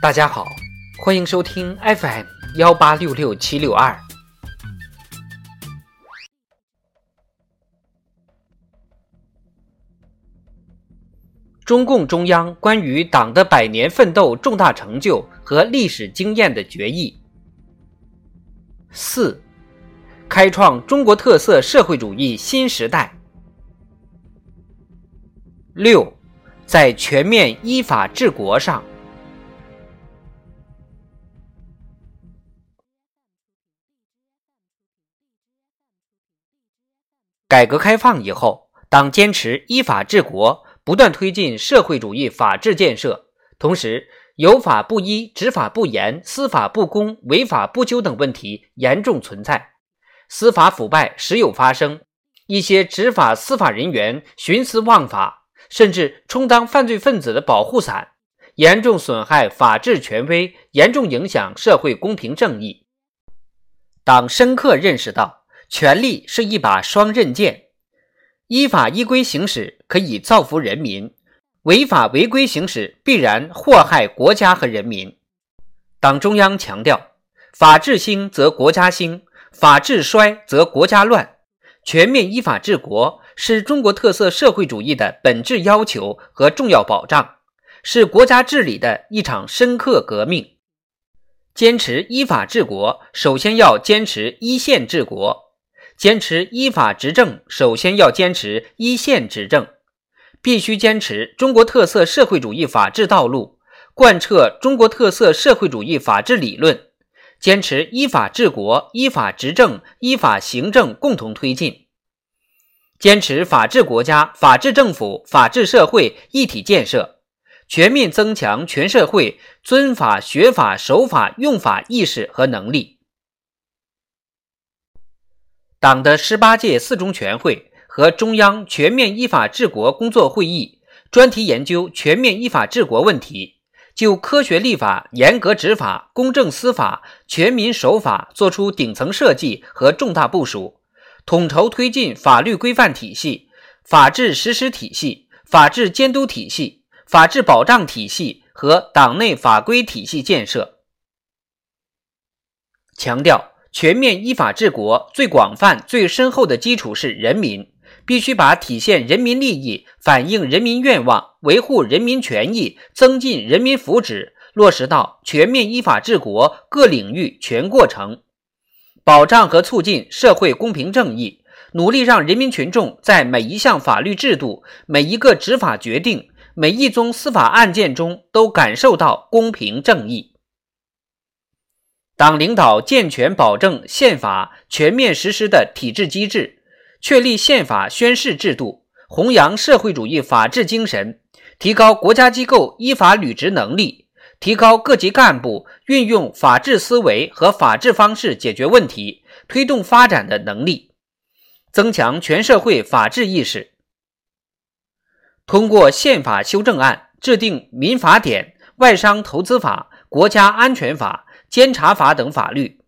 大家好，欢迎收听 FM 幺八六六七六二。中共中央关于党的百年奋斗重大成就和历史经验的决议。四，开创中国特色社会主义新时代。六，在全面依法治国上。改革开放以后，党坚持依法治国，不断推进社会主义法治建设。同时，有法不依、执法不严、司法不公、违法不究等问题严重存在，司法腐败时有发生，一些执法司法人员徇私枉法，甚至充当犯罪分子的保护伞，严重损害法治权威，严重影响社会公平正义。党深刻认识到。权力是一把双刃剑，依法依规行使可以造福人民，违法违规行使必然祸害国家和人民。党中央强调，法治兴则国家兴，法治衰则国家乱。全面依法治国是中国特色社会主义的本质要求和重要保障，是国家治理的一场深刻革命。坚持依法治国，首先要坚持一线治国。坚持依法执政，首先要坚持一线执政，必须坚持中国特色社会主义法治道路，贯彻中国特色社会主义法治理论，坚持依法治国、依法执政、依法行政共同推进，坚持法治国家、法治政府、法治社会一体建设，全面增强全社会遵法、学法、守法、用法意识和能力。党的十八届四中全会和中央全面依法治国工作会议专题研究全面依法治国问题，就科学立法、严格执法、公正司法、全民守法作出顶层设计和重大部署，统筹推进法律规范体系、法治实施体系、法治监督体系、法治保障体系和党内法规体系建设，强调。全面依法治国最广泛、最深厚的基础是人民，必须把体现人民利益、反映人民愿望、维护人民权益、增进人民福祉落实到全面依法治国各领域全过程，保障和促进社会公平正义，努力让人民群众在每一项法律制度、每一个执法决定、每一宗司法案件中都感受到公平正义。党领导健全保证宪法全面实施的体制机制，确立宪法宣誓制度，弘扬社会主义法治精神，提高国家机构依法履职能力，提高各级干部运用法治思维和法治方式解决问题、推动发展的能力，增强全社会法治意识。通过宪法修正案制定民法典、外商投资法、国家安全法。监察法等法律，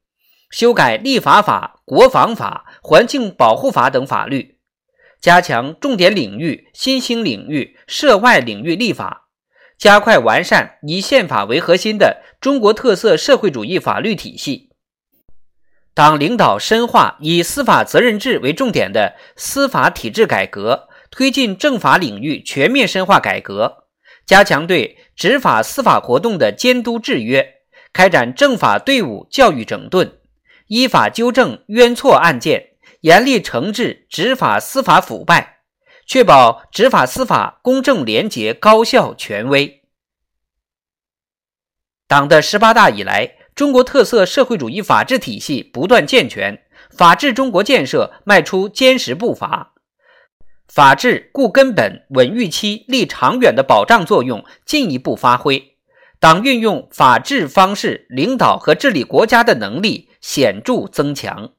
修改立法法、国防法、环境保护法等法律，加强重点领域、新兴领域、涉外领域立法，加快完善以宪法为核心的中国特色社会主义法律体系。党领导深化以司法责任制为重点的司法体制改革，推进政法领域全面深化改革，加强对执法司法活动的监督制约。开展政法队伍教育整顿，依法纠正冤错案件，严厉惩治执法司法腐败，确保执法司法公正廉洁、高效权威。党的十八大以来，中国特色社会主义法治体系不断健全，法治中国建设迈出坚实步伐，法治固根本、稳预期、立长远的保障作用进一步发挥。党运用法治方式领导和治理国家的能力显著增强。